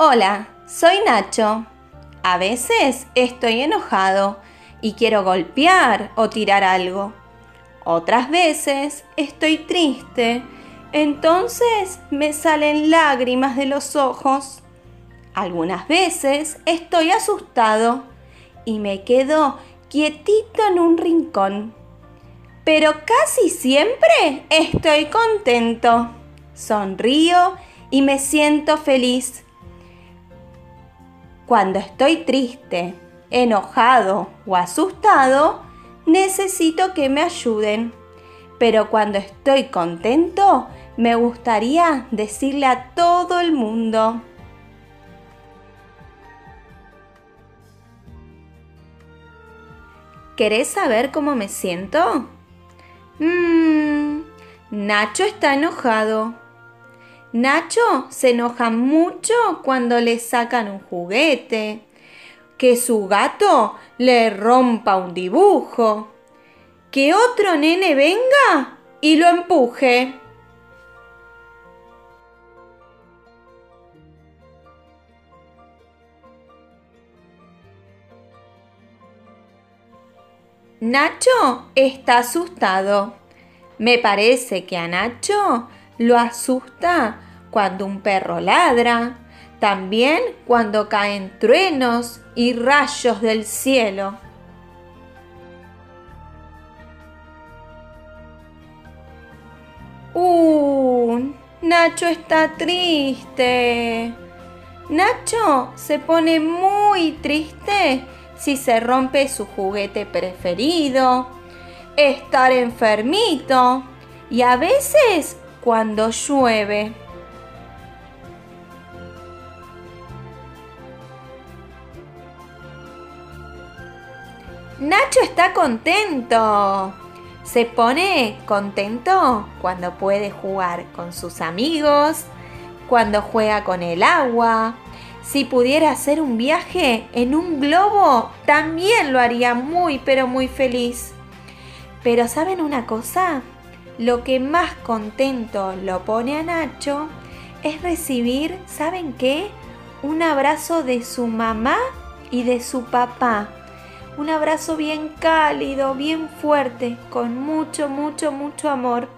Hola, soy Nacho. A veces estoy enojado y quiero golpear o tirar algo. Otras veces estoy triste, entonces me salen lágrimas de los ojos. Algunas veces estoy asustado y me quedo quietito en un rincón. Pero casi siempre estoy contento. Sonrío y me siento feliz. Cuando estoy triste, enojado o asustado, necesito que me ayuden. Pero cuando estoy contento, me gustaría decirle a todo el mundo. ¿Querés saber cómo me siento? Mmm, Nacho está enojado. Nacho se enoja mucho cuando le sacan un juguete, que su gato le rompa un dibujo, que otro nene venga y lo empuje. Nacho está asustado. Me parece que a Nacho lo asusta cuando un perro ladra, también cuando caen truenos y rayos del cielo. ¡Uh! Nacho está triste. Nacho se pone muy triste si se rompe su juguete preferido, estar enfermito y a veces cuando llueve. Nacho está contento. Se pone contento cuando puede jugar con sus amigos, cuando juega con el agua. Si pudiera hacer un viaje en un globo, también lo haría muy, pero muy feliz. Pero ¿saben una cosa? lo que más contento lo pone a Nacho es recibir, ¿saben qué? Un abrazo de su mamá y de su papá. Un abrazo bien cálido, bien fuerte, con mucho, mucho, mucho amor.